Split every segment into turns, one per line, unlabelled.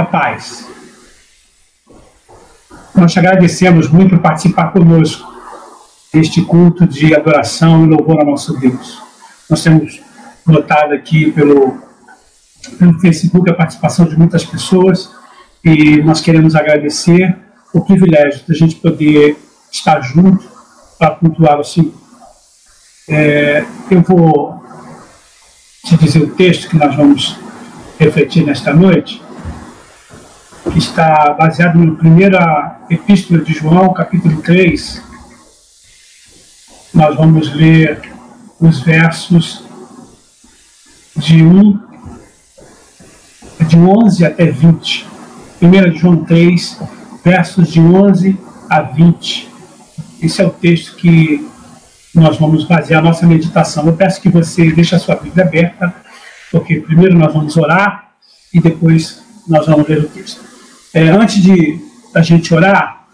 a paz. Nós te agradecemos muito por participar conosco deste culto de adoração e louvor ao nosso Deus. Nós temos notado aqui pelo, pelo Facebook a participação de muitas pessoas e nós queremos agradecer o privilégio de a gente poder estar junto para cultuar o Senhor. É, eu vou te dizer o texto que nós vamos refletir nesta noite, que está baseado na primeira epístola de João, capítulo 3. Nós vamos ler os versos de 1, de 11 até 20. 1 João 3, versos de 11 a 20. Esse é o texto que nós vamos fazer a nossa meditação. Eu peço que você deixe a sua Bíblia aberta, porque primeiro nós vamos orar e depois nós vamos ler o texto. É, antes de a gente orar,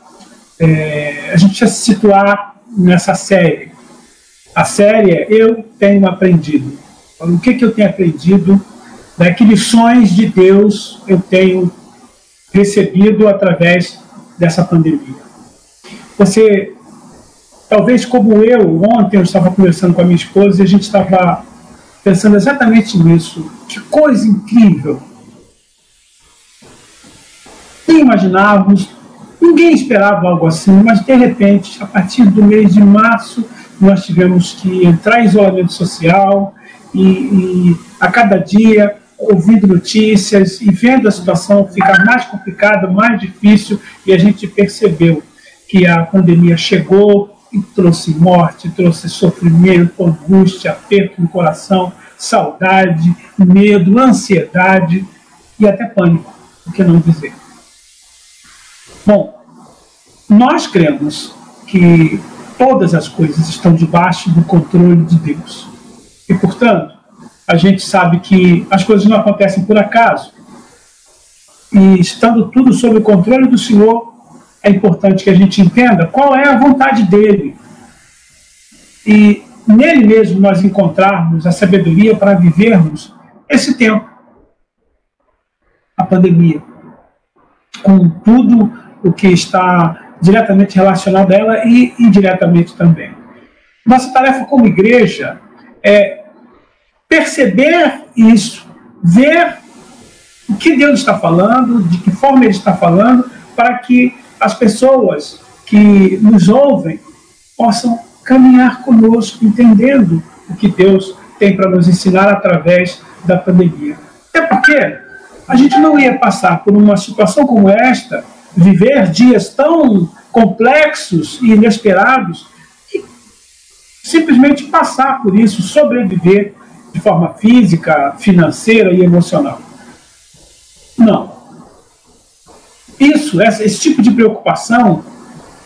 é, a gente precisa se situar nessa série. A série é Eu Tenho Aprendido. O que, que eu tenho aprendido? Né, que lições de Deus eu tenho recebido através dessa pandemia? Você talvez como eu, ontem eu estava conversando com a minha esposa e a gente estava pensando exatamente nisso. Que coisa incrível! Imaginávamos, ninguém esperava algo assim, mas de repente, a partir do mês de março, nós tivemos que entrar em isolamento social e, e a cada dia ouvindo notícias e vendo a situação ficar mais complicada, mais difícil, e a gente percebeu que a pandemia chegou, e trouxe morte, trouxe sofrimento, angústia, aperto no coração, saudade, medo, ansiedade e até pânico, por que não dizer? Bom, nós cremos que todas as coisas estão debaixo do controle de Deus. E, portanto, a gente sabe que as coisas não acontecem por acaso. E estando tudo sob o controle do Senhor, é importante que a gente entenda qual é a vontade dele. E nele mesmo nós encontrarmos a sabedoria para vivermos esse tempo, a pandemia, com tudo o que está diretamente relacionado a ela e indiretamente também. Nossa tarefa como igreja é perceber isso, ver o que Deus está falando, de que forma Ele está falando, para que as pessoas que nos ouvem possam caminhar conosco, entendendo o que Deus tem para nos ensinar através da pandemia. Até porque a gente não ia passar por uma situação como esta, viver dias tão complexos e inesperados, e simplesmente passar por isso, sobreviver de forma física, financeira e emocional. Não. Isso, esse tipo de preocupação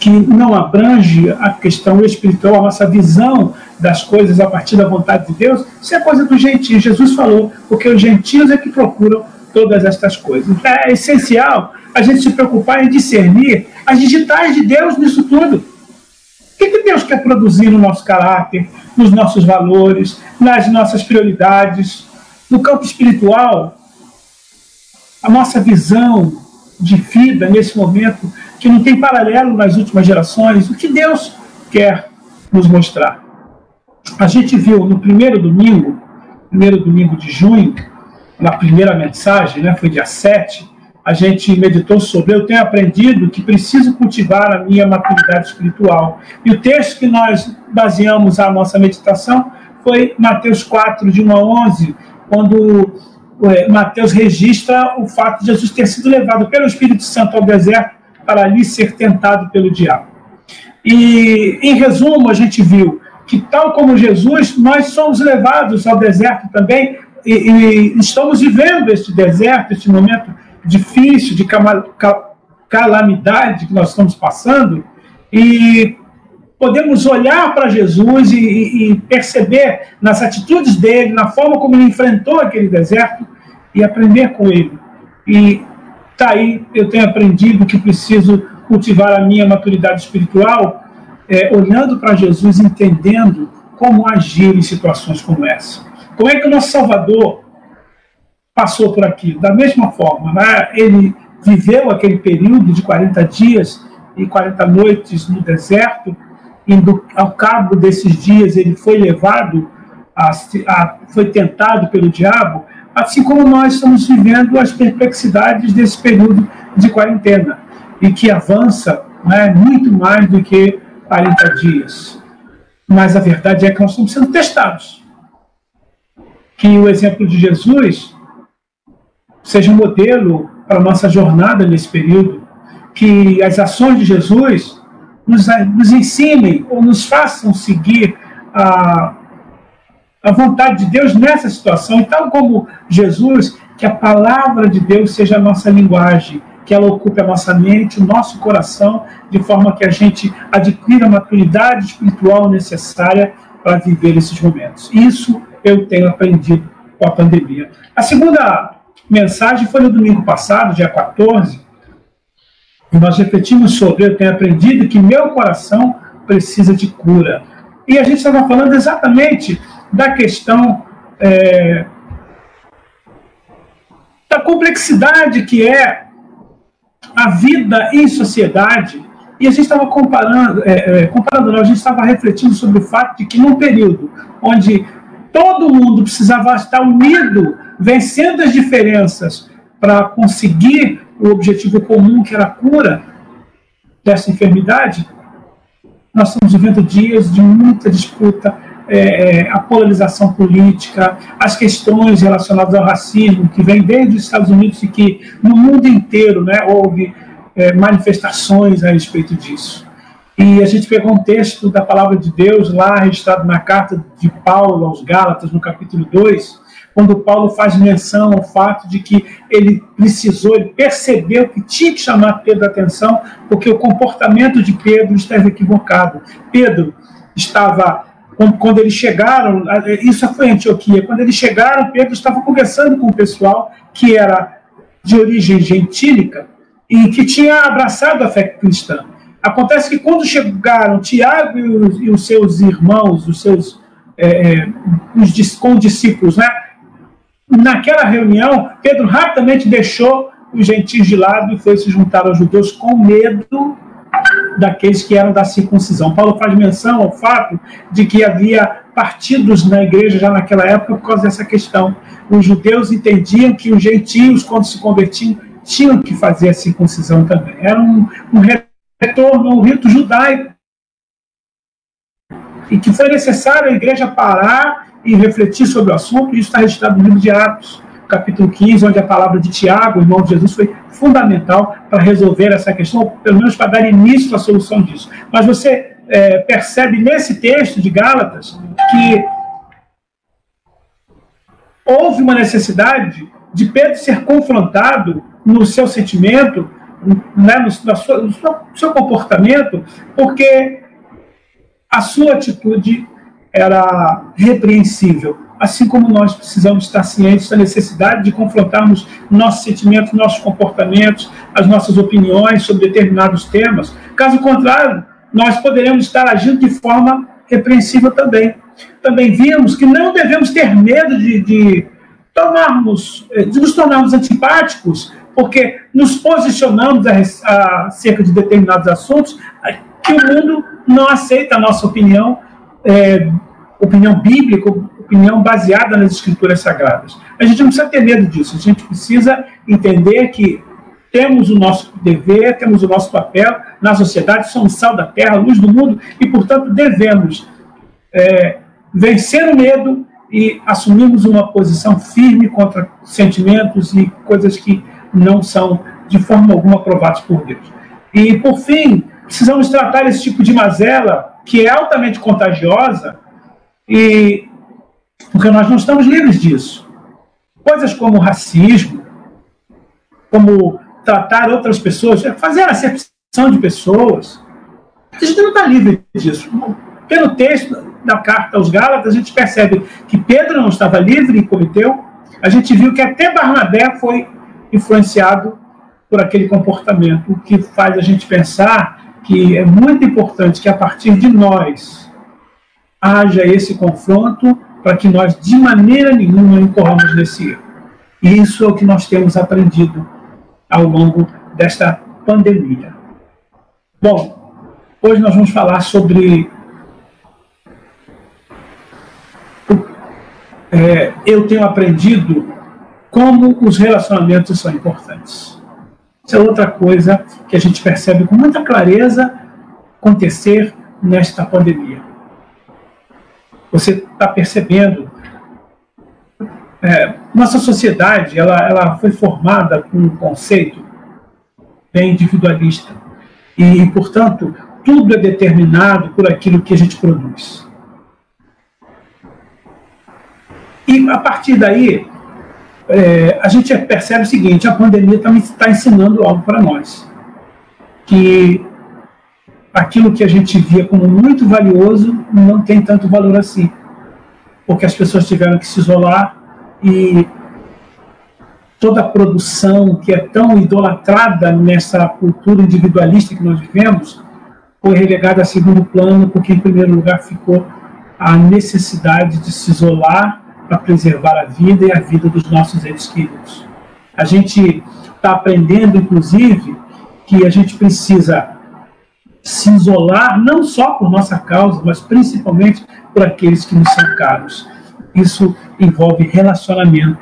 que não abrange a questão espiritual, a nossa visão das coisas a partir da vontade de Deus, isso é coisa dos gentios. Jesus falou, porque os gentios é que procuram todas estas coisas. É essencial a gente se preocupar em discernir as digitais de Deus nisso tudo. O que, que Deus quer produzir no nosso caráter, nos nossos valores, nas nossas prioridades, no campo espiritual? A nossa visão de vida nesse momento que não tem paralelo nas últimas gerações, o que Deus quer nos mostrar. A gente viu no primeiro domingo, primeiro domingo de junho, na primeira mensagem, né, foi dia 7, a gente meditou sobre eu tenho aprendido que preciso cultivar a minha maturidade espiritual. E o texto que nós baseamos a nossa meditação foi Mateus 4, de 1 a 11, quando é, Mateus registra o fato de Jesus ter sido levado pelo Espírito Santo ao deserto para ali ser tentado pelo diabo. E, em resumo, a gente viu que, tal como Jesus, nós somos levados ao deserto também e, e estamos vivendo este deserto, este momento difícil, de calamidade que nós estamos passando, e podemos olhar para Jesus e, e, perceber nas atitudes dele, na forma como ele enfrentou aquele deserto e aprender com ele. E tá aí, eu tenho aprendido que preciso cultivar a minha maturidade espiritual, é, olhando para Jesus, entendendo como agir em situações como essa. Como é que o nosso Salvador passou por aqui. Da mesma forma, né? ele viveu aquele período de 40 dias e 40 noites no deserto, e do, ao cabo desses dias ele foi levado, a, a, foi tentado pelo diabo, assim como nós estamos vivendo as perplexidades desse período de quarentena, e que avança né, muito mais do que 40 dias. Mas a verdade é que nós estamos sendo testados. Que o exemplo de Jesus seja um modelo para a nossa jornada nesse período, que as ações de Jesus nos, nos ensinem ou nos façam seguir a, a vontade de Deus nessa situação. E tal como Jesus, que a palavra de Deus seja a nossa linguagem, que ela ocupe a nossa mente, o nosso coração, de forma que a gente adquira a maturidade espiritual necessária para viver esses momentos. Isso eu tenho aprendido com a pandemia. A segunda mensagem foi no domingo passado, dia 14, e nós refletimos sobre eu tenho aprendido que meu coração precisa de cura. E a gente estava falando exatamente da questão é, da complexidade que é a vida em sociedade. E a gente estava comparando, é, é, comparando, não, a gente estava refletindo sobre o fato de que num período onde todo mundo precisava estar unido, vencendo as diferenças para conseguir o objetivo comum, que era a cura dessa enfermidade, nós estamos vivendo dias de muita disputa, é, é, a polarização política, as questões relacionadas ao racismo, que vem desde os Estados Unidos e que no mundo inteiro né, houve é, manifestações a respeito disso. E a gente pegou um texto da palavra de Deus lá, registrado na carta de Paulo aos Gálatas, no capítulo 2, quando Paulo faz menção ao fato de que ele precisou, ele percebeu que tinha que chamar Pedro a atenção, porque o comportamento de Pedro estava equivocado. Pedro estava quando eles chegaram, isso foi em Antioquia, quando eles chegaram, Pedro estava conversando com o pessoal que era de origem gentílica e que tinha abraçado a fé cristã. Acontece que quando chegaram Tiago e os, e os seus irmãos, os seus é, é os, com os discípulos, né? Naquela reunião, Pedro rapidamente deixou os gentios de lado e foi se juntar aos judeus com medo daqueles que eram da circuncisão. Paulo faz menção ao fato de que havia partidos na igreja já naquela época por causa dessa questão. Os judeus entendiam que os gentios, quando se convertiam, tinham que fazer a circuncisão também. Era um, um retorno ao rito judaico. E que foi necessário a igreja parar e refletir sobre o assunto, isso está registrado no livro de Atos capítulo 15, onde a palavra de Tiago, irmão de Jesus, foi fundamental para resolver essa questão, pelo menos para dar início à solução disso. Mas você é, percebe nesse texto de Gálatas que houve uma necessidade de Pedro ser confrontado no seu sentimento, né, no, sua, no seu comportamento, porque a sua atitude era repreensível assim como nós precisamos estar cientes da necessidade de confrontarmos nossos sentimentos, nossos comportamentos, as nossas opiniões sobre determinados temas. Caso contrário, nós poderemos estar agindo de forma repreensível também. Também vimos que não devemos ter medo de, de eh, de nos tornarmos antipáticos, porque nos posicionamos acerca de determinados assuntos que o mundo não aceita a nossa opinião, é, opinião bíblica, opinião baseada nas escrituras sagradas. A gente não precisa ter medo disso, a gente precisa entender que temos o nosso dever, temos o nosso papel na sociedade, somos sal da terra, luz do mundo, e, portanto, devemos é, vencer o medo e assumirmos uma posição firme contra sentimentos e coisas que não são, de forma alguma, aprovados por Deus. E, por fim, precisamos tratar esse tipo de mazela, que é altamente contagiosa, e porque nós não estamos livres disso. Coisas como racismo, como tratar outras pessoas, fazer acepção de pessoas, a gente não está livre disso. Pelo texto da carta aos Gálatas, a gente percebe que Pedro não estava livre e cometeu. A gente viu que até Barnabé foi influenciado por aquele comportamento, o que faz a gente pensar que é muito importante que a partir de nós haja esse confronto para que nós, de maneira nenhuma, incorramos nesse erro. E isso é o que nós temos aprendido ao longo desta pandemia. Bom, hoje nós vamos falar sobre. É, eu tenho aprendido como os relacionamentos são importantes. Isso é outra coisa que a gente percebe com muita clareza acontecer nesta pandemia. Você está percebendo é, nossa sociedade ela, ela foi formada com um conceito bem individualista e, portanto, tudo é determinado por aquilo que a gente produz. E a partir daí, é, a gente percebe o seguinte: a pandemia também está ensinando algo para nós. Que aquilo que a gente via como muito valioso não tem tanto valor assim. Porque as pessoas tiveram que se isolar e toda a produção que é tão idolatrada nessa cultura individualista que nós vivemos foi relegada a segundo plano, porque em primeiro lugar ficou a necessidade de se isolar para preservar a vida e a vida dos nossos entes queridos. A gente está aprendendo, inclusive, que a gente precisa se isolar não só por nossa causa, mas principalmente por aqueles que nos são caros. Isso envolve relacionamento.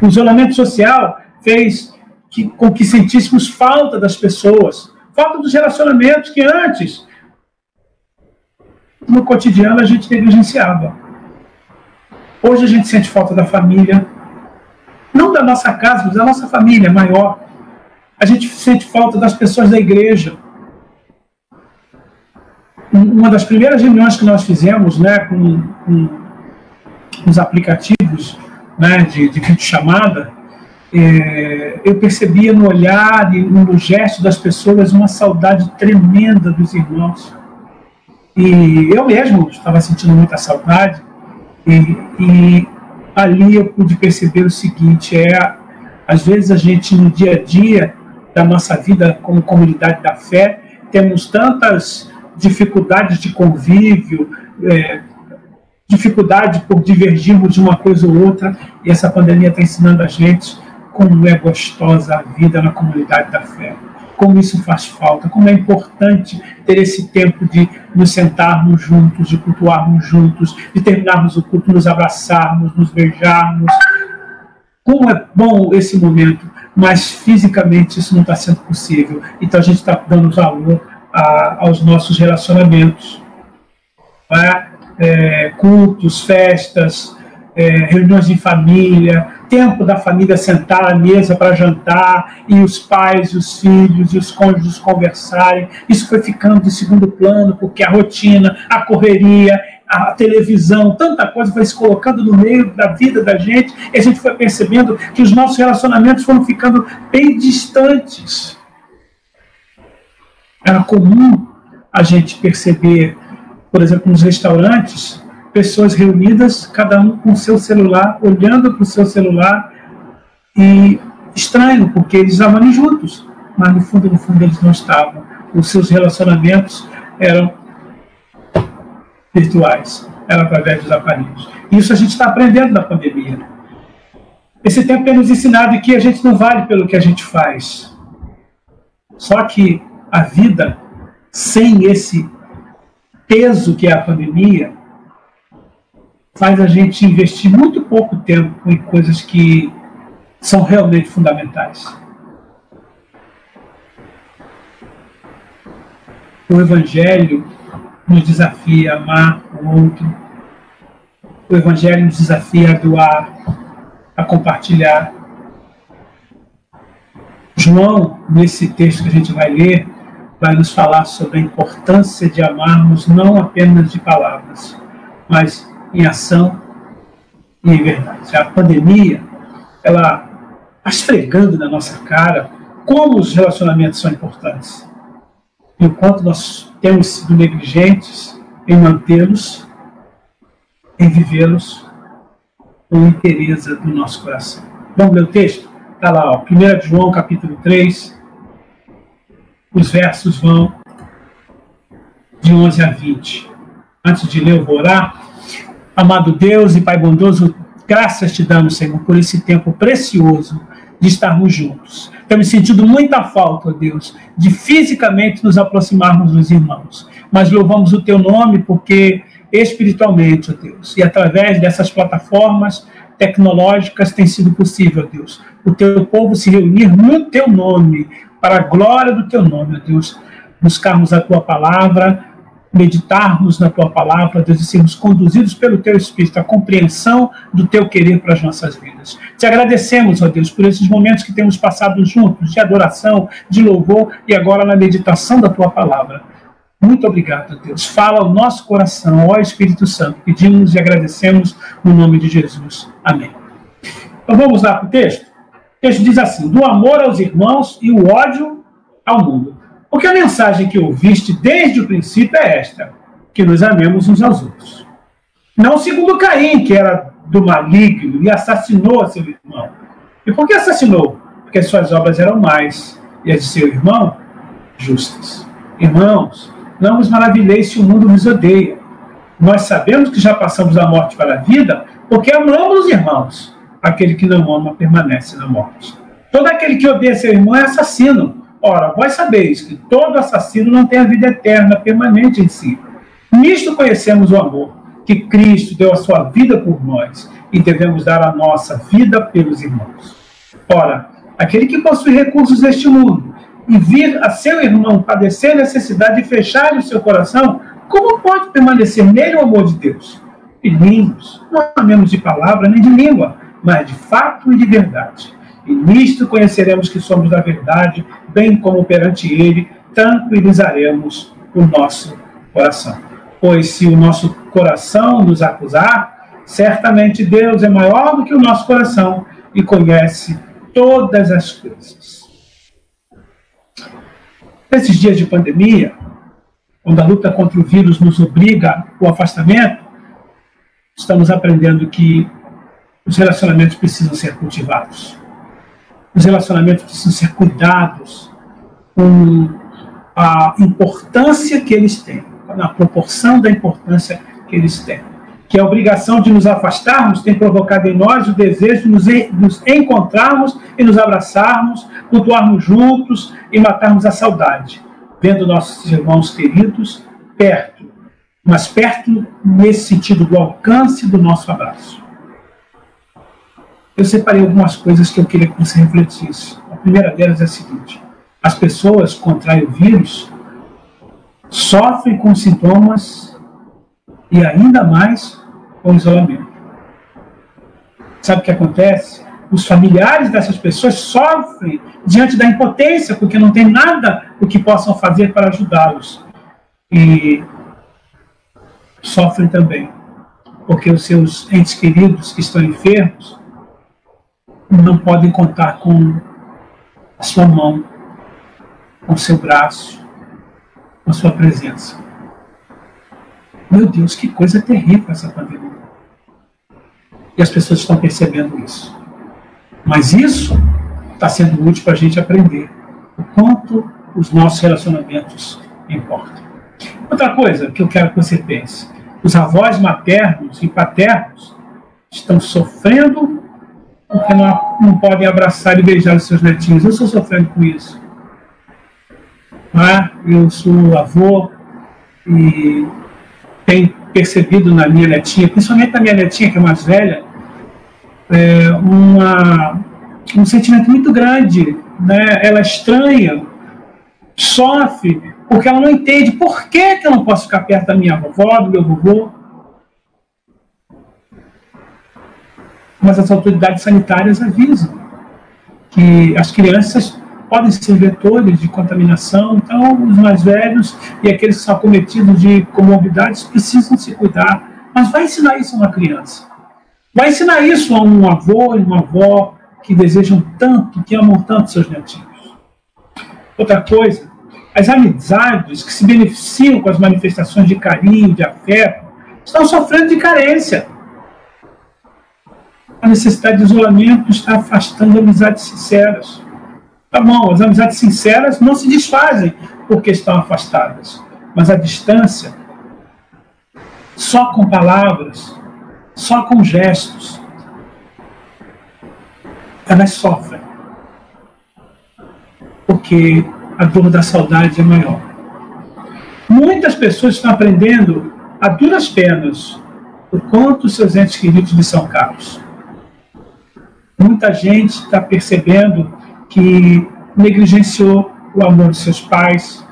O isolamento social fez que, com que sentíssemos falta das pessoas, falta dos relacionamentos que antes, no cotidiano, a gente negligenciava. Hoje a gente sente falta da família, não da nossa casa, mas da nossa família maior. A gente sente falta das pessoas da igreja. Uma das primeiras reuniões que nós fizemos né, com, com os aplicativos né, de, de videochamada, é, eu percebia no olhar e no gesto das pessoas uma saudade tremenda dos irmãos. E eu mesmo estava sentindo muita saudade. E, e ali eu pude perceber o seguinte: é às vezes a gente no dia a dia da nossa vida como comunidade da fé temos tantas dificuldades de convívio, é, dificuldade por divergirmos de uma coisa ou outra, e essa pandemia está ensinando a gente como é gostosa a vida na comunidade da fé como isso faz falta, como é importante ter esse tempo de nos sentarmos juntos, de cultuarmos juntos, de terminarmos o culto, nos abraçarmos, nos beijarmos. Como é bom esse momento, mas fisicamente isso não está sendo possível. Então a gente está dando valor a, aos nossos relacionamentos. É? É, cultos, festas, é, reuniões de família, tempo da família sentar à mesa para jantar e os pais, os filhos e os cônjuges conversarem. Isso foi ficando de segundo plano, porque a rotina, a correria, a televisão, tanta coisa foi se colocando no meio da vida da gente e a gente foi percebendo que os nossos relacionamentos foram ficando bem distantes. Era comum a gente perceber, por exemplo, nos restaurantes, pessoas reunidas, cada um com seu celular, olhando para o seu celular e estranho, porque eles estavam ali juntos, mas no fundo, no fundo eles não estavam. Os seus relacionamentos eram virtuais, eram através dos aparelhos. Isso a gente está aprendendo na pandemia. Esse tempo tem nos ensinado que a gente não vale pelo que a gente faz. Só que a vida, sem esse peso que é a pandemia, faz a gente investir muito pouco tempo em coisas que são realmente fundamentais. O Evangelho nos desafia a amar o outro. O Evangelho nos desafia a doar, a compartilhar. João, nesse texto que a gente vai ler, vai nos falar sobre a importância de amarmos não apenas de palavras, mas em ação e em verdade. A pandemia, ela está esfregando na nossa cara como os relacionamentos são importantes. E o quanto nós temos sido negligentes em mantê-los, em vivê-los com interesse do nosso coração. Vamos ler o texto? Está lá, ó, 1 João capítulo 3, os versos vão de 11 a 20. Antes de ler, eu vou orar. Amado Deus e Pai bondoso, Graças te damos, Senhor, por esse tempo precioso de estarmos juntos. Temos sentido muita falta, Deus, de fisicamente nos aproximarmos dos irmãos. Mas louvamos o teu nome porque espiritualmente, ó Deus, e através dessas plataformas tecnológicas tem sido possível, Deus, o teu povo se reunir no teu nome, para a glória do teu nome, ó Deus, buscarmos a tua palavra, meditarmos na tua palavra, Deus, e sermos conduzidos pelo teu Espírito, a compreensão do teu querer para as nossas vidas. Te agradecemos, ó Deus, por esses momentos que temos passado juntos, de adoração, de louvor e agora na meditação da tua palavra. Muito obrigado, Deus. Fala ao nosso coração, ó Espírito Santo. Pedimos e agradecemos no nome de Jesus. Amém. Então vamos lá para o texto? O texto diz assim: do amor aos irmãos e o ódio ao mundo. Porque a mensagem que ouviste desde o princípio é esta: que nos amemos uns aos outros. Não segundo Caim, que era do maligno e assassinou a seu irmão. E por que assassinou? Porque as suas obras eram mais e as de seu irmão justas. Irmãos, não vos maravilheis se o mundo nos odeia. Nós sabemos que já passamos da morte para a vida porque amamos os irmãos. Aquele que não ama permanece na morte. Todo aquele que odeia seu irmão é assassino. Ora, vós sabeis que todo assassino não tem a vida eterna permanente em si. Nisto conhecemos o amor, que Cristo deu a sua vida por nós e devemos dar a nossa vida pelos irmãos. Ora, aquele que possui recursos deste mundo e vir a seu irmão padecer necessidade de fechar o seu coração, como pode permanecer nele o amor de Deus? Filhinhos, não amemos de palavra nem de língua, mas de fato e de verdade. E nisto conheceremos que somos da verdade, bem como perante Ele tranquilizaremos o nosso coração. Pois se o nosso coração nos acusar, certamente Deus é maior do que o nosso coração e conhece todas as coisas. Nesses dias de pandemia, quando a luta contra o vírus nos obriga ao afastamento, estamos aprendendo que os relacionamentos precisam ser cultivados os relacionamentos precisam ser cuidados com a importância que eles têm, na proporção da importância que eles têm. Que a obrigação de nos afastarmos tem provocado em nós o desejo de nos, encontrarmos e nos abraçarmos, cultuarmos juntos e matarmos a saudade, vendo nossos irmãos queridos perto, mas perto nesse sentido do alcance do nosso abraço eu separei algumas coisas que eu queria que você refletisse. A primeira delas é a seguinte: as pessoas contraem o vírus, sofrem com sintomas e ainda mais com isolamento. Sabe o que acontece? Os familiares dessas pessoas sofrem diante da impotência, porque não tem nada o que possam fazer para ajudá-los. E sofrem também, porque os seus entes queridos que estão enfermos não podem contar com a sua mão, com seu braço, com a sua presença. Meu Deus, que coisa terrível essa pandemia. E as pessoas estão percebendo isso. Mas isso está sendo útil para a gente aprender o quanto os nossos relacionamentos importam. Outra coisa que eu quero que você pense: os avós maternos e paternos estão sofrendo porque não, não podem abraçar e beijar os seus netinhos. Eu estou sofrendo com isso. Ah, eu sou avô e tenho percebido na minha netinha, principalmente na minha netinha que é mais velha, é uma, um sentimento muito grande. Né? Ela estranha, sofre, porque ela não entende por que, que eu não posso ficar perto da minha vovó, do meu vovô. Mas as autoridades sanitárias avisam que as crianças podem ser vetores de contaminação, então os mais velhos e aqueles que são acometidos de comorbidades precisam se cuidar. Mas vai ensinar isso a uma criança. Vai ensinar isso a um avô e uma avó que desejam tanto, que amam tanto seus netinhos. Outra coisa, as amizades que se beneficiam com as manifestações de carinho, de afeto, estão sofrendo de carência a necessidade de isolamento está afastando amizades sinceras. Tá bom, as amizades sinceras não se desfazem porque estão afastadas, mas a distância, só com palavras, só com gestos, elas sofrem. Porque a dor da saudade é maior. Muitas pessoas estão aprendendo a duras penas o quanto seus entes queridos lhe são caros. Muita gente está percebendo que negligenciou o amor de seus pais,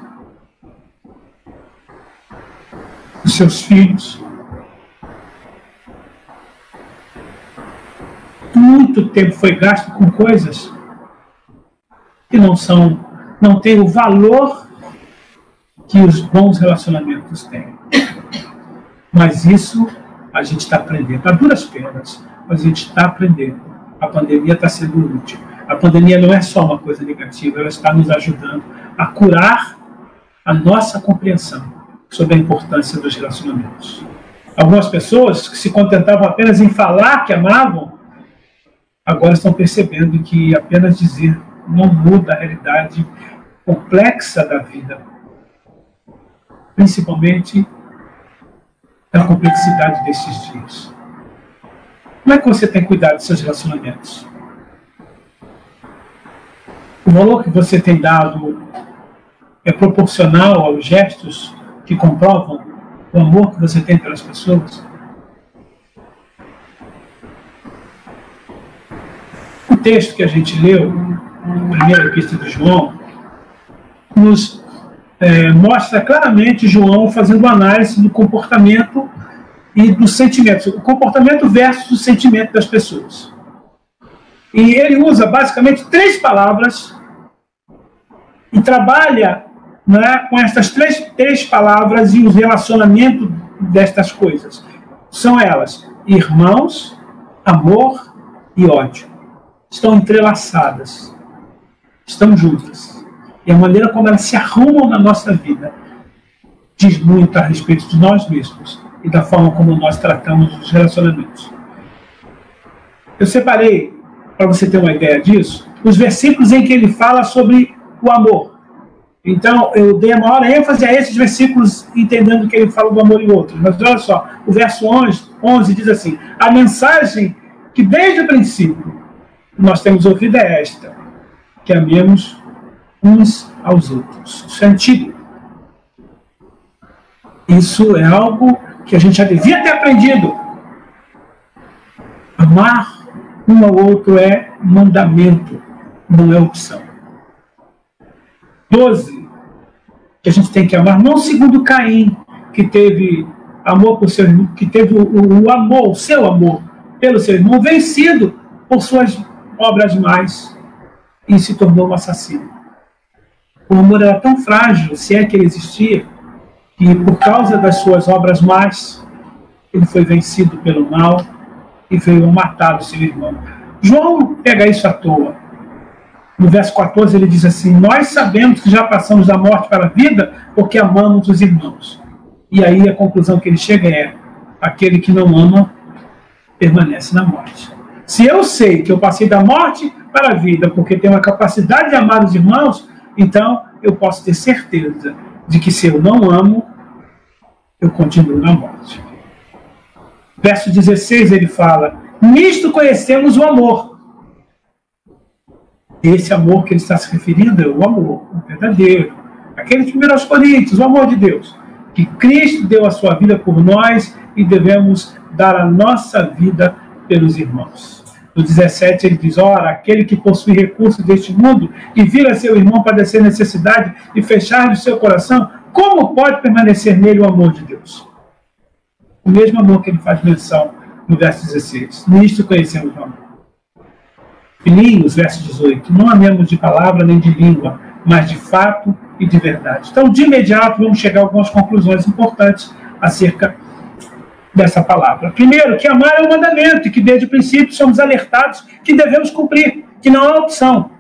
dos seus filhos. Muito tempo foi gasto com coisas que não são, não têm o valor que os bons relacionamentos têm. Mas isso a gente está aprendendo, a duras penas, mas a gente está aprendendo. A pandemia está sendo útil. A pandemia não é só uma coisa negativa, ela está nos ajudando a curar a nossa compreensão sobre a importância dos relacionamentos. Algumas pessoas que se contentavam apenas em falar que amavam, agora estão percebendo que apenas dizer não muda a realidade complexa da vida, principalmente a complexidade desses dias. Como é que você tem cuidado dos seus relacionamentos? O valor que você tem dado é proporcional aos gestos que comprovam o amor que você tem pelas pessoas? O texto que a gente leu, a primeira epístola de João, nos é, mostra claramente João fazendo análise do comportamento e dos sentimentos, o comportamento versus o sentimento das pessoas. E ele usa basicamente três palavras e trabalha né, com essas três, três palavras e o relacionamento destas coisas. São elas irmãos, amor e ódio. Estão entrelaçadas, estão juntas. E a maneira como elas se arrumam na nossa vida diz muito a respeito de nós mesmos e da forma como nós tratamos os relacionamentos. Eu separei, para você ter uma ideia disso, os versículos em que ele fala sobre o amor. Então, eu dei a maior ênfase a esses versículos, entendendo que ele fala do amor em outros. Mas olha só, o verso 11, 11 diz assim: A mensagem que desde o princípio nós temos ouvido é esta: que amemos uns aos outros. Isso é antigo. Isso é algo que a gente já devia ter aprendido. Amar um ao outro é mandamento, não é opção. 12, que a gente tem que amar, não segundo Caim, que teve amor por seu irmão, que teve o, o amor, o seu amor pelo seu irmão, vencido por suas obras mais e se tornou um assassino. O amor era tão frágil, se é que ele existia, que por causa das suas obras más, ele foi vencido pelo mal e veio matar o seu irmão. João pega isso à toa no verso 14 ele diz assim: Nós sabemos que já passamos da morte para a vida porque amamos os irmãos. E aí a conclusão que ele chega é: aquele que não ama permanece na morte. Se eu sei que eu passei da morte para a vida porque tenho a capacidade de amar os irmãos, então eu posso ter certeza de que se eu não amo, eu continuo na morte. Verso 16 ele fala: Nisto conhecemos o amor esse amor que ele está se referindo é o amor verdadeiro. Aquele de 1 Coríntios, o amor de Deus. Que Cristo deu a sua vida por nós e devemos dar a nossa vida pelos irmãos. No 17 ele diz: Ora, aquele que possui recursos deste mundo e vira seu irmão padecer necessidade e fechar o seu coração, como pode permanecer nele o amor de Deus? O mesmo amor que ele faz menção no verso 16. Nisto conhecemos o amor. Filhinhos, verso 18, não amemos de palavra nem de língua, mas de fato e de verdade. Então, de imediato, vamos chegar a algumas conclusões importantes acerca dessa palavra. Primeiro, que amar é um mandamento e que desde o princípio somos alertados que devemos cumprir, que não há opção.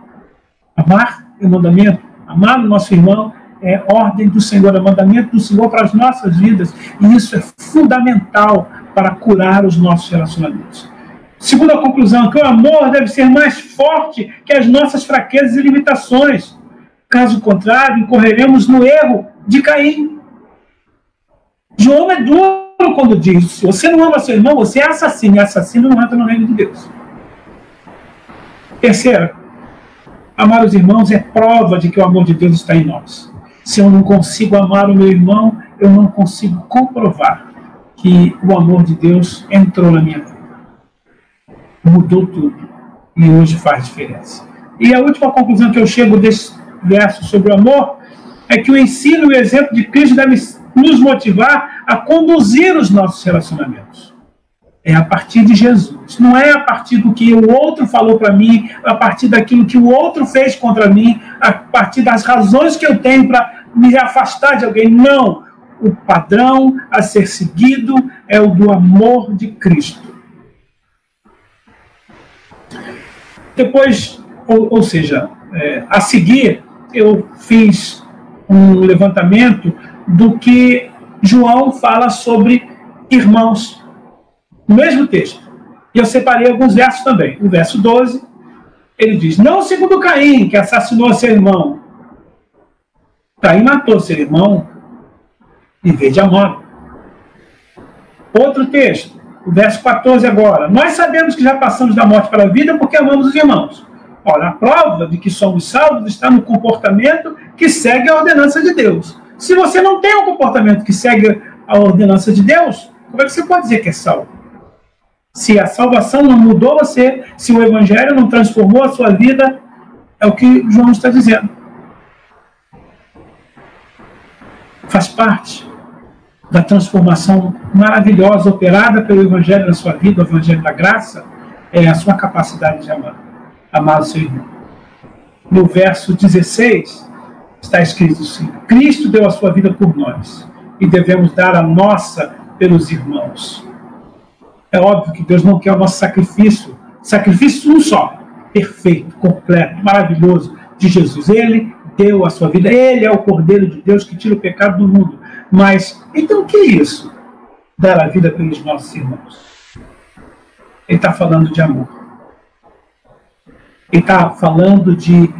Amar é um mandamento, amar o nosso irmão é ordem do Senhor, é mandamento do Senhor para as nossas vidas, e isso é fundamental para curar os nossos relacionamentos. Segunda conclusão, que o amor deve ser mais forte que as nossas fraquezas e limitações. Caso contrário, incorreremos no erro de Caim. João é duro quando diz: você não ama seu irmão, você é assassino, e assassino não entra no reino de Deus. Terceira, amar os irmãos é prova de que o amor de Deus está em nós. Se eu não consigo amar o meu irmão, eu não consigo comprovar que o amor de Deus entrou na minha vida. Mudou tudo. E hoje faz diferença. E a última conclusão que eu chego desse verso sobre o amor é que o ensino e o exemplo de Cristo deve nos motivar a conduzir os nossos relacionamentos. É a partir de Jesus. Não é a partir do que o outro falou para mim, a partir daquilo que o outro fez contra mim, a partir das razões que eu tenho para me afastar de alguém. Não. O padrão a ser seguido é o do amor de Cristo. Depois, ou, ou seja, é, a seguir, eu fiz um levantamento do que João fala sobre irmãos, no mesmo texto. E eu separei alguns versos também. O verso 12, ele diz: Não segundo Caim, que assassinou seu irmão. Caim matou seu irmão em vez de amor. Outro texto, o verso 14 agora. Nós sabemos que já passamos da morte para a vida porque amamos os irmãos. Olha, a prova de que somos salvos está no comportamento que segue a ordenança de Deus. Se você não tem um comportamento que segue a ordenança de Deus, como é que você pode dizer que é salvo? Se a salvação não mudou você, se o evangelho não transformou a sua vida, é o que João está dizendo. Faz parte da transformação maravilhosa operada pelo evangelho na sua vida, o evangelho da graça, é a sua capacidade de amar, amar o seu irmão. No verso 16, está escrito assim: Cristo deu a sua vida por nós e devemos dar a nossa pelos irmãos. É óbvio que Deus não quer o nosso sacrifício, sacrifício um só, perfeito, completo, maravilhoso de Jesus. Ele deu a sua vida, ele é o Cordeiro de Deus que tira o pecado do mundo. Mas, então o que é isso? Dar a vida pelos nossos irmãos. Ele está falando de amor. Ele está falando de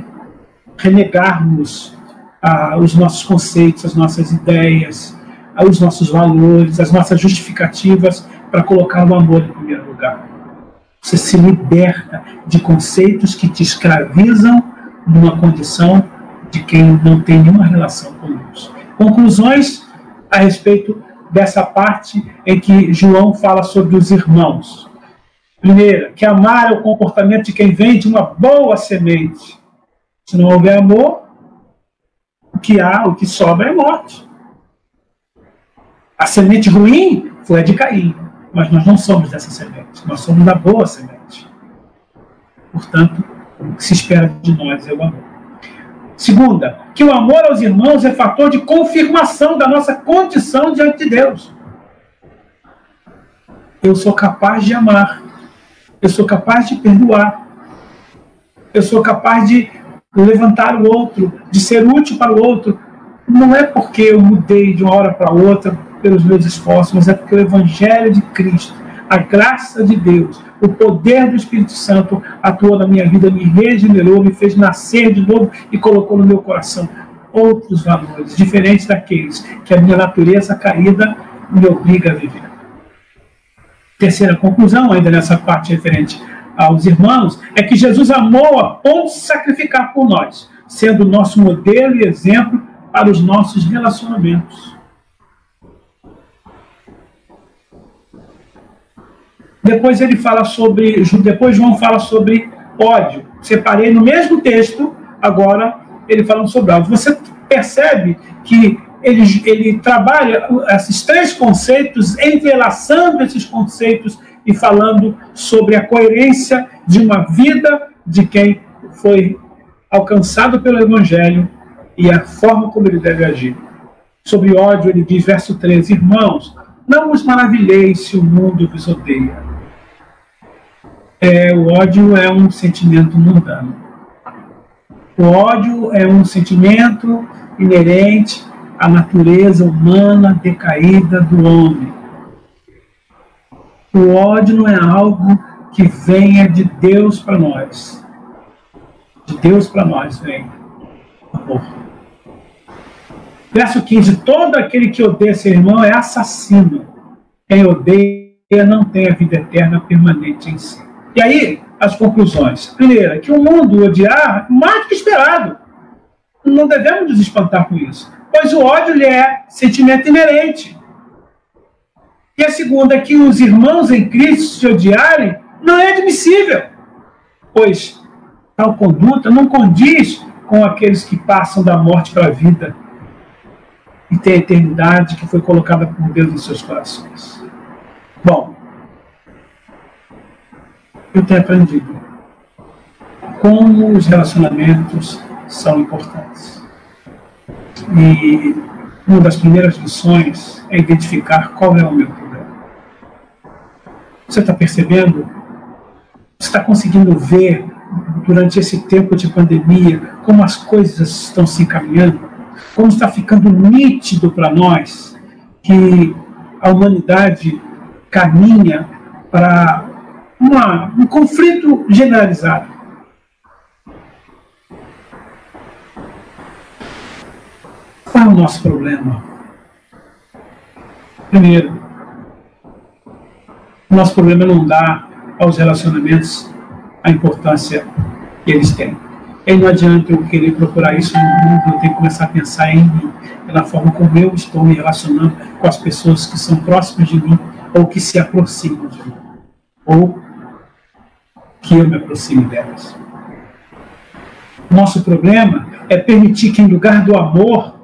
renegarmos ah, os nossos conceitos, as nossas ideias, os nossos valores, as nossas justificativas para colocar o amor em primeiro lugar. Você se liberta de conceitos que te escravizam numa condição de quem não tem nenhuma relação com Deus. Conclusões a respeito dessa parte em que João fala sobre os irmãos. Primeira, que amar é o comportamento de quem vem de uma boa semente. Se não houver amor, que há, o que sobra é morte. A semente ruim foi a de Caim, mas nós não somos dessa semente, nós somos da boa semente. Portanto, o que se espera de nós é o amor. Segunda, que o amor aos irmãos é fator de confirmação da nossa condição diante de Deus. Eu sou capaz de amar, eu sou capaz de perdoar, eu sou capaz de levantar o outro, de ser útil para o outro, não é porque eu mudei de uma hora para outra pelos meus esforços, mas é porque o Evangelho de Cristo, a graça de Deus, o poder do Espírito Santo atuou na minha vida, me regenerou, me fez nascer de novo e colocou no meu coração outros valores, diferentes daqueles que a minha natureza caída me obriga a viver. Terceira conclusão, ainda nessa parte referente aos irmãos é que Jesus amou a ponto de sacrificar por nós, sendo nosso modelo e exemplo para os nossos relacionamentos. Depois ele fala sobre, depois João fala sobre ódio. Separei no mesmo texto, agora ele falando sobre ódio. Você percebe que ele, ele trabalha esses três conceitos, entrelaçando esses conceitos e falando sobre a coerência de uma vida de quem foi alcançado pelo Evangelho e a forma como ele deve agir. Sobre ódio, ele diz, verso 13: Irmãos, não vos maravilheis se o mundo vos odeia. É, o ódio é um sentimento mundano. O ódio é um sentimento inerente à natureza humana decaída do homem o ódio não é algo que venha de Deus para nós. De Deus para nós vem amor. Verso 15: Todo aquele que odeia seu irmão é assassino. Quem odeia não tem a vida eterna permanente em si. E aí, as conclusões. Primeira, que o mundo odiar mais do que esperado. Não devemos nos espantar com isso, pois o ódio é sentimento inerente. E a segunda, que os irmãos em Cristo se odiarem, não é admissível, pois tal conduta não condiz com aqueles que passam da morte para a vida e têm a eternidade que foi colocada por Deus em seus corações. Bom, eu tenho aprendido como os relacionamentos são importantes. E uma das primeiras lições é identificar qual é o meu. Você está percebendo? Você está conseguindo ver durante esse tempo de pandemia como as coisas estão se encaminhando? Como está ficando nítido para nós que a humanidade caminha para um conflito generalizado. Qual é o nosso problema? Primeiro, o nosso problema não dá aos relacionamentos a importância que eles têm. E não adianta eu querer procurar isso no mundo, eu tenho que começar a pensar em mim, pela forma como eu estou me relacionando com as pessoas que são próximas de mim ou que se aproximam de mim. Ou que eu me aproxime delas. Nosso problema é permitir que, em lugar do amor,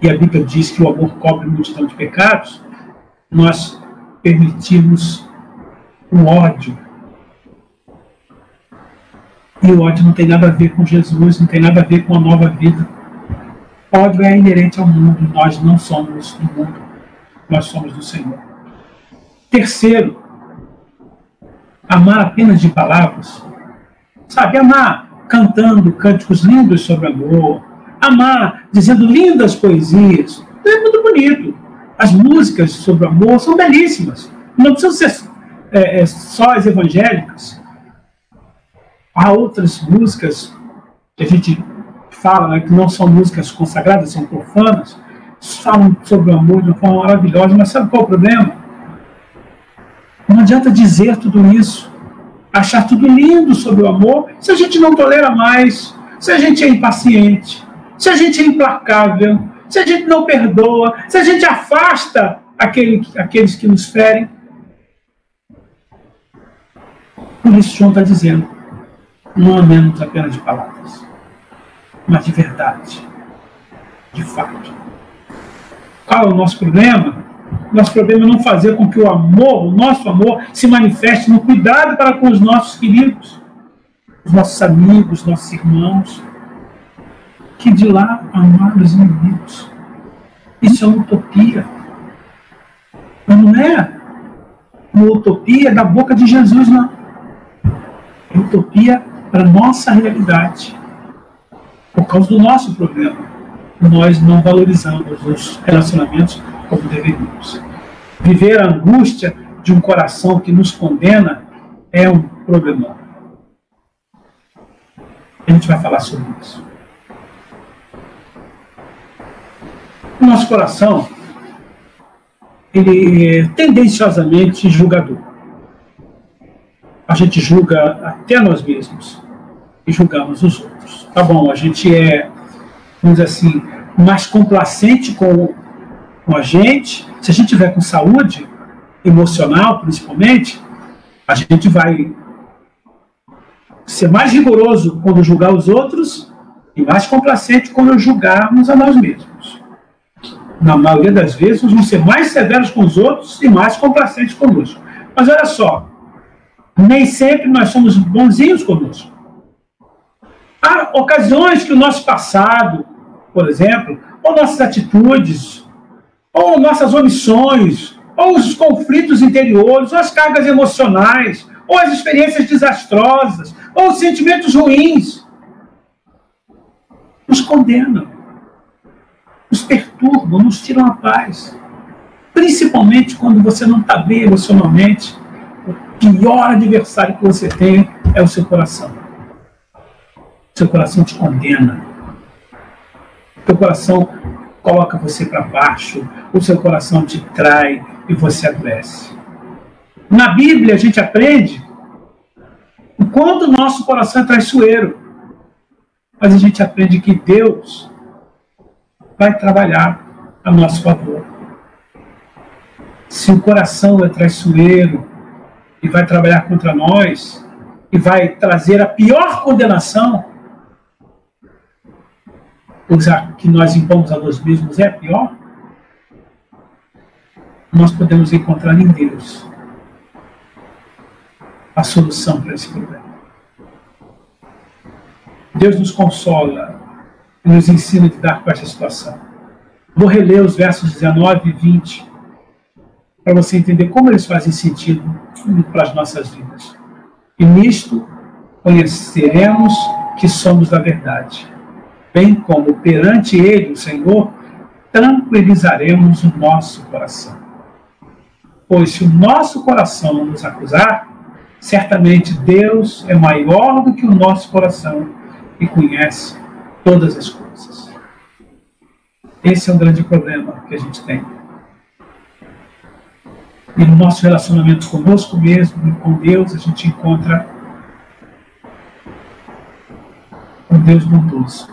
e a Bíblia diz que o amor cobre multidão de pecados, nós permitimos o ódio. E o ódio não tem nada a ver com Jesus, não tem nada a ver com a nova vida. O ódio é inerente ao mundo, nós não somos do mundo, nós somos do Senhor. Terceiro, amar apenas de palavras. Sabe, amar cantando cânticos lindos sobre amor, amar dizendo lindas poesias. É muito bonito. As músicas sobre amor são belíssimas. Não precisam ser é, é, só as evangélicas. Há outras músicas que a gente fala né, que não são músicas consagradas, são profanas, falam sobre o amor de uma forma maravilhosa, mas sabe qual é o problema? Não adianta dizer tudo isso, achar tudo lindo sobre o amor, se a gente não tolera mais, se a gente é impaciente, se a gente é implacável, se a gente não perdoa, se a gente afasta aquele, aqueles que nos ferem. Por isso, João está dizendo: não amemos apenas de palavras, mas de verdade, de fato. Qual é o nosso problema? Nosso problema é não fazer com que o amor, o nosso amor, se manifeste no cuidado para com os nossos queridos, os nossos amigos, nossos irmãos. Que de lá amar os inimigos. Isso é utopia. Mas não é uma utopia da boca de Jesus, não. É utopia para nossa realidade. Por causa do nosso problema. Nós não valorizamos os relacionamentos como deveríamos. Viver a angústia de um coração que nos condena é um problema. A gente vai falar sobre isso. O nosso coração, ele é tendenciosamente julgador. A gente julga até nós mesmos e julgamos os outros. Tá bom, a gente é, vamos dizer assim, mais complacente com com a gente, se a gente tiver com saúde emocional, principalmente, a gente vai ser mais rigoroso quando julgar os outros e mais complacente quando julgarmos a nós mesmos. Na maioria das vezes, vamos ser mais severos com os outros e mais complacentes conosco. Mas olha só, nem sempre nós somos bonzinhos conosco. Há ocasiões que o nosso passado, por exemplo, ou nossas atitudes, ou nossas omissões, ou os conflitos interiores, ou as cargas emocionais, ou as experiências desastrosas, ou os sentimentos ruins, nos condenam, nos perturbam, nos tiram a paz. Principalmente quando você não está bem emocionalmente, o pior adversário que você tem é o seu coração. Seu coração te condena. Seu coração coloca você para baixo, o seu coração te trai e você adoece. Na Bíblia a gente aprende Enquanto o nosso coração é traiçoeiro. Mas a gente aprende que Deus vai trabalhar a nosso favor. Se o coração é traiçoeiro e vai trabalhar contra nós e vai trazer a pior condenação, pois a que nós impomos a nós mesmos é a pior, nós podemos encontrar em Deus a solução para esse problema. Deus nos consola nos ensina a lidar com essa situação. Vou reler os versos 19 e 20 para você entender como eles fazem sentido para as nossas vidas. E nisto conheceremos que somos da verdade, bem como perante Ele, o Senhor, tranquilizaremos o nosso coração. Pois se o nosso coração nos acusar, certamente Deus é maior do que o nosso coração e conhece todas as coisas. Esse é um grande problema que a gente tem. E no nosso relacionamento conosco mesmo com Deus, a gente encontra um Deus bondoso.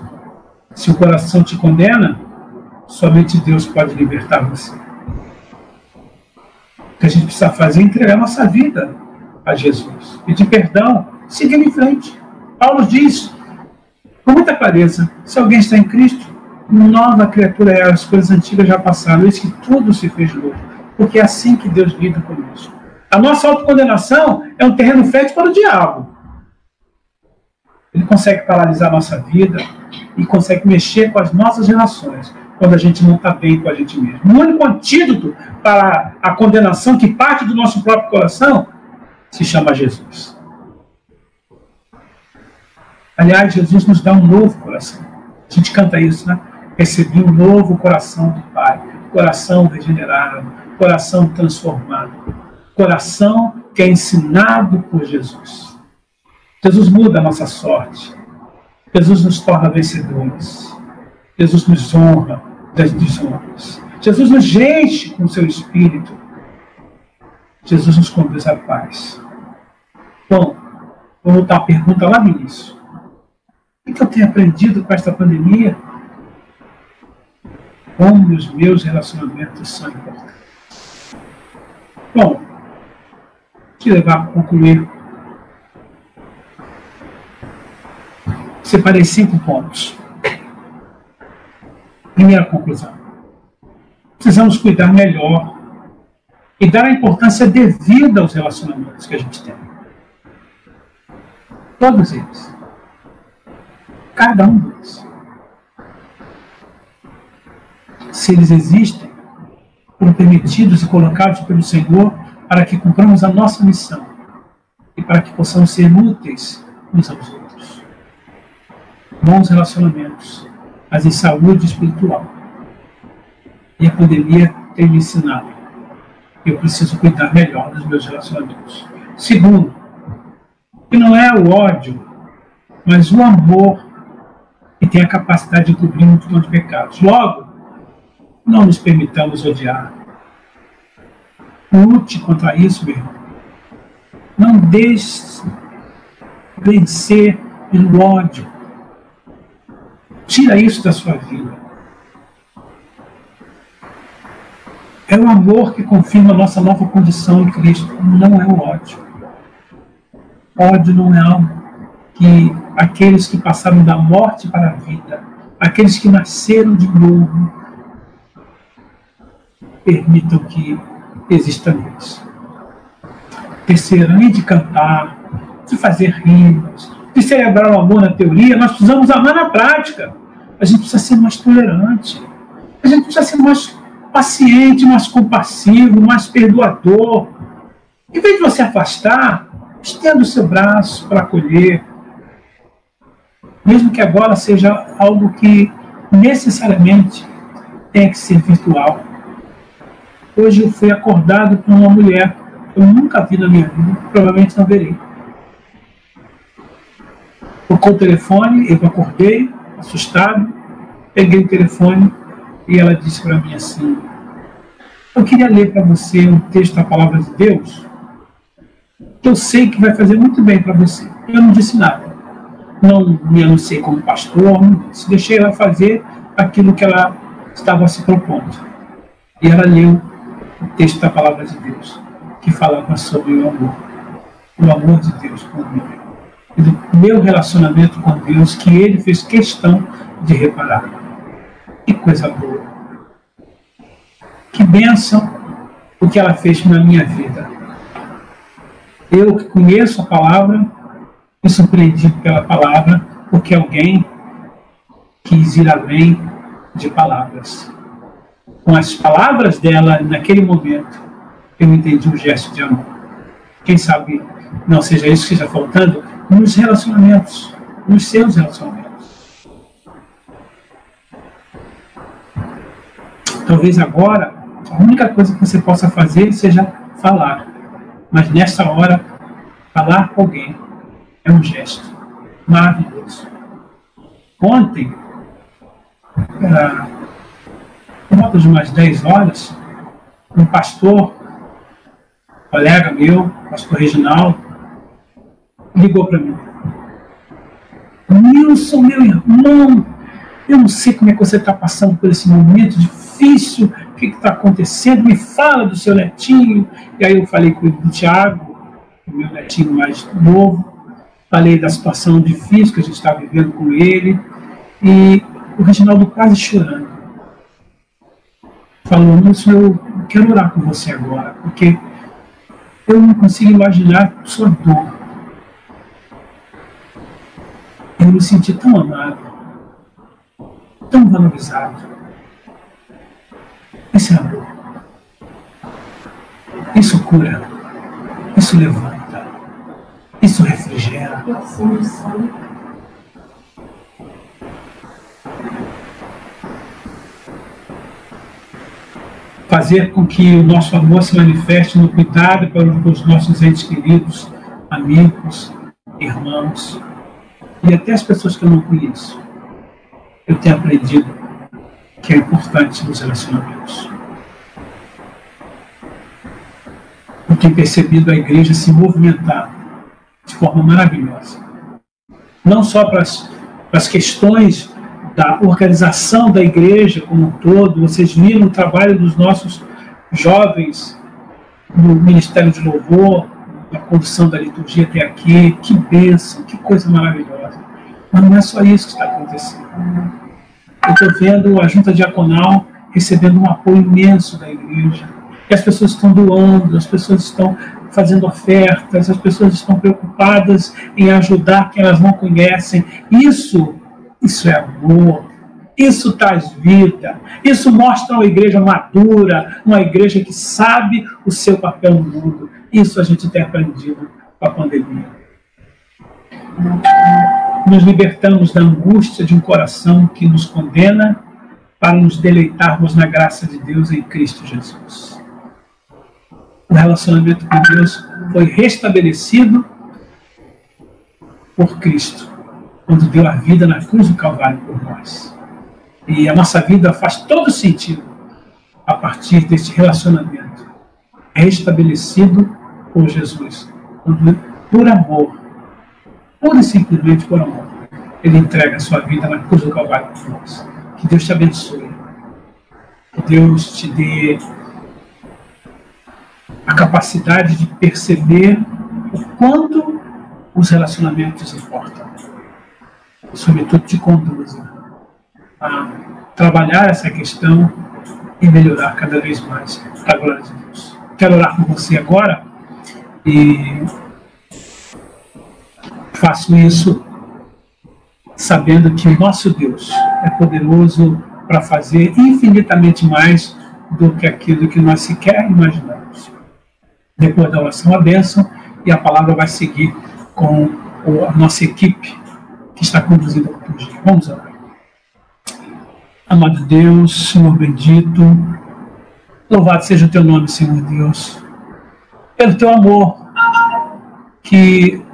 Se o coração te condena, somente Deus pode libertar você. O que a gente precisa fazer é entregar nossa vida a Jesus, pedir perdão, seguir em frente. Paulo diz com muita clareza: se alguém está em Cristo, nova criatura é, as coisas antigas já passaram, eis que tudo se fez novo. Porque é assim que Deus lida conosco. A nossa autocondenação é um terreno fértil para o diabo. Ele consegue paralisar a nossa vida e consegue mexer com as nossas relações quando a gente não está bem com a gente mesmo. O único antídoto para a condenação que parte do nosso próprio coração se chama Jesus. Aliás, Jesus nos dá um novo coração. A gente canta isso, né? Recebi um novo coração do Pai, coração regenerado, coração transformado, coração que é ensinado por Jesus. Jesus muda a nossa sorte. Jesus nos torna vencedores. Jesus nos honra das desonras. Jesus nos enche com seu espírito. Jesus nos conduz à paz. Bom, vou voltar à pergunta lá no início. O que eu tenho aprendido com esta pandemia? Como os meus relacionamentos são importantes. Bom, te levar a concluir. Separei cinco pontos. Primeira conclusão. Precisamos cuidar melhor e dar a importância devida aos relacionamentos que a gente tem. Todos eles. Cada um deles. Se eles existem, foram permitidos e colocados pelo Senhor para que cumpramos a nossa missão e para que possamos ser úteis uns aos outros. Bons relacionamentos, mas em saúde espiritual. E a pandemia tem me ensinado eu preciso cuidar melhor dos meus relacionamentos. Segundo, que não é o ódio, mas o amor que tem a capacidade de cobrir um multidão de pecados. Logo, não nos permitamos odiar. Lute contra isso, meu irmão. Não deixe vencer pelo ódio. Tira isso da sua vida. É o amor que confirma a nossa nova condição em Cristo, não é o ódio. Ódio não é algo que aqueles que passaram da morte para a vida, aqueles que nasceram de novo, permitam que exista neles. Terceiro, além de cantar, de fazer rimas, de celebrar o amor na teoria, nós precisamos amar na prática. A gente precisa ser mais tolerante. A gente precisa ser mais paciente, mais compassivo, mais perdoador. Em vez de você afastar, estenda o seu braço para acolher. Mesmo que agora seja algo que necessariamente tem que ser virtual. Hoje eu fui acordado por uma mulher que eu nunca vi na minha vida, provavelmente não verei. Tocou o telefone, eu acordei, assustado, peguei o telefone e ela disse para mim assim: Eu queria ler para você um texto da palavra de Deus que eu sei que vai fazer muito bem para você. Eu não disse nada. Não me anunciei como pastor, não deixei ela fazer aquilo que ela estava se propondo. E ela leu o texto da palavra de Deus, que falava sobre o amor. O amor de Deus comigo. E do meu relacionamento com Deus, que ele fez questão de reparar. Que coisa boa. Que bênção o que ela fez na minha vida. Eu que conheço a palavra, me surpreendi pela palavra, porque alguém quis ir além de palavras. Com as palavras dela, naquele momento, eu entendi um gesto de amor. Quem sabe não seja isso que está faltando nos relacionamentos, nos seus relacionamentos. Talvez agora a única coisa que você possa fazer seja falar. Mas nessa hora, falar com alguém é um gesto maravilhoso. Ontem, ah, por volta de umas 10 horas, um pastor, colega meu, pastor Reginaldo, ligou para mim. Nilson, meu irmão, eu não sei como é que você está passando por esse momento difícil, o que está acontecendo, me fala do seu netinho. E aí eu falei com o Tiago, meu netinho mais novo, falei da situação difícil que a gente está vivendo com ele, e o Reginaldo quase chorando. Falou, Nilson, eu quero orar com você agora, porque eu não consigo imaginar sua dor. Eu me senti tão amado tão valorizado. Esse é amor. Isso cura. Isso levanta. Isso refrigera. Fazer com que o nosso amor se manifeste no cuidado pelos nossos entes queridos, amigos, irmãos e até as pessoas que eu não conheço eu tenho aprendido que é importante nos relacionamentos. Eu tenho percebido a igreja se movimentar de forma maravilhosa. Não só para as, questões da organização da igreja como um todo, vocês viram o trabalho dos nossos jovens no Ministério de Louvor, na condução da liturgia até aqui, que bênção, que coisa maravilhosa. Mas não é só isso que está acontecendo eu estou vendo a junta diaconal recebendo um apoio imenso da igreja. E as pessoas estão doando, as pessoas estão fazendo ofertas, as pessoas estão preocupadas em ajudar quem elas não conhecem. Isso, isso é amor. Isso traz vida. Isso mostra uma igreja madura, uma igreja que sabe o seu papel no mundo. Isso a gente tem aprendido com a pandemia nos libertamos da angústia de um coração que nos condena para nos deleitarmos na graça de Deus em Cristo Jesus. O relacionamento com Deus foi restabelecido por Cristo, quando deu a vida na cruz do Calvário por nós. E a nossa vida faz todo sentido a partir deste relacionamento restabelecido por Jesus, por amor pura e simplesmente por amor. Ele entrega a sua vida na cruz do Calvário por nós. Que Deus te abençoe. Que Deus te dê a capacidade de perceber o quanto os relacionamentos importam. E, sobretudo, te conduza a trabalhar essa questão e melhorar cada vez mais para a glória de Deus. Quero orar com você agora e faço isso sabendo que o nosso Deus é poderoso para fazer infinitamente mais do que aquilo que nós sequer imaginamos. Depois da oração, a bênção, e a palavra vai seguir com a nossa equipe que está conduzindo a liturgia. Vamos orar. Amado Deus, Senhor bendito, louvado seja o teu nome, Senhor Deus, pelo teu amor que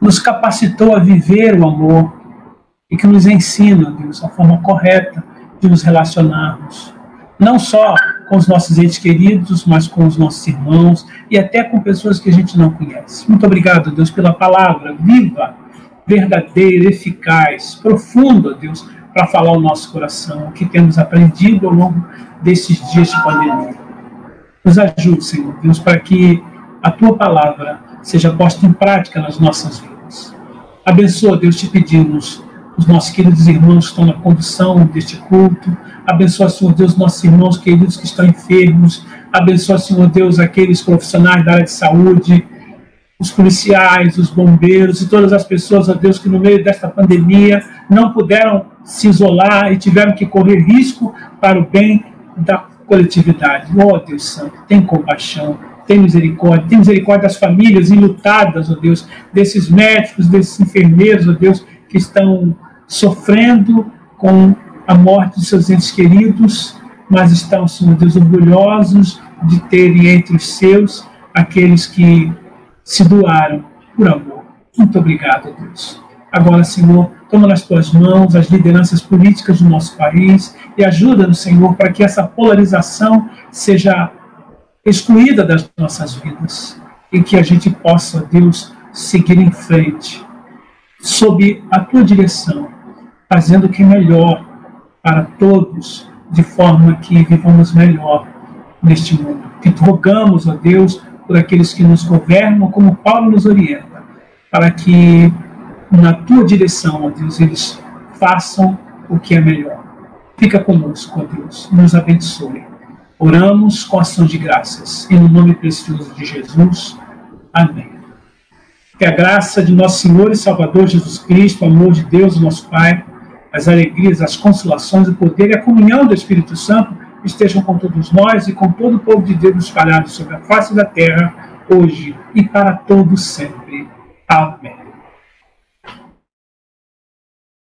nos capacitou a viver o amor e que nos ensina, Deus, a forma correta de nos relacionarmos. Não só com os nossos entes queridos, mas com os nossos irmãos e até com pessoas que a gente não conhece. Muito obrigado, Deus, pela palavra viva verdadeira, eficaz, profunda, Deus, para falar o nosso coração, o que temos aprendido ao longo desses dias de pandemia. Nos ajude, Senhor Deus, para que a tua palavra seja posta em prática nas nossas vidas. Abençoa, Deus, te pedimos, os nossos queridos irmãos que estão na condução deste culto. Abençoa, Senhor Deus, nossos irmãos queridos que estão enfermos. Abençoa, Senhor Deus, aqueles profissionais da área de saúde, os policiais, os bombeiros e todas as pessoas, ó Deus, que no meio desta pandemia não puderam se isolar e tiveram que correr risco para o bem da coletividade. Ó Deus Santo, tem compaixão, tem misericórdia, tem misericórdia das famílias enlutadas, ó Deus, desses médicos, desses enfermeiros, ó Deus, que estão sofrendo com a morte de seus entes queridos, mas estão, Senhor Deus, orgulhosos de terem entre os seus aqueles que se doaram por amor. Muito obrigado, Deus. Agora, Senhor, toma nas tuas mãos as lideranças políticas do nosso país e ajuda-nos, Senhor, para que essa polarização seja excluída das nossas vidas e que a gente possa, Deus, seguir em frente, sob a tua direção, fazendo o que é melhor para todos, de forma que vivamos melhor neste mundo. Que rogamos, ó Deus, por aqueles que nos governam, como Paulo nos orienta, para que na tua direção, ó Deus, eles façam o que é melhor. Fica conosco, ó Deus, nos abençoe. Oramos com ação de graças, em nome precioso de Jesus. Amém. Que a graça de nosso Senhor e Salvador Jesus Cristo, o amor de Deus, nosso Pai, as alegrias, as consolações, o poder e a comunhão do Espírito Santo estejam com todos nós e com todo o povo de Deus espalhado sobre a face da terra, hoje e para todos sempre. Amém.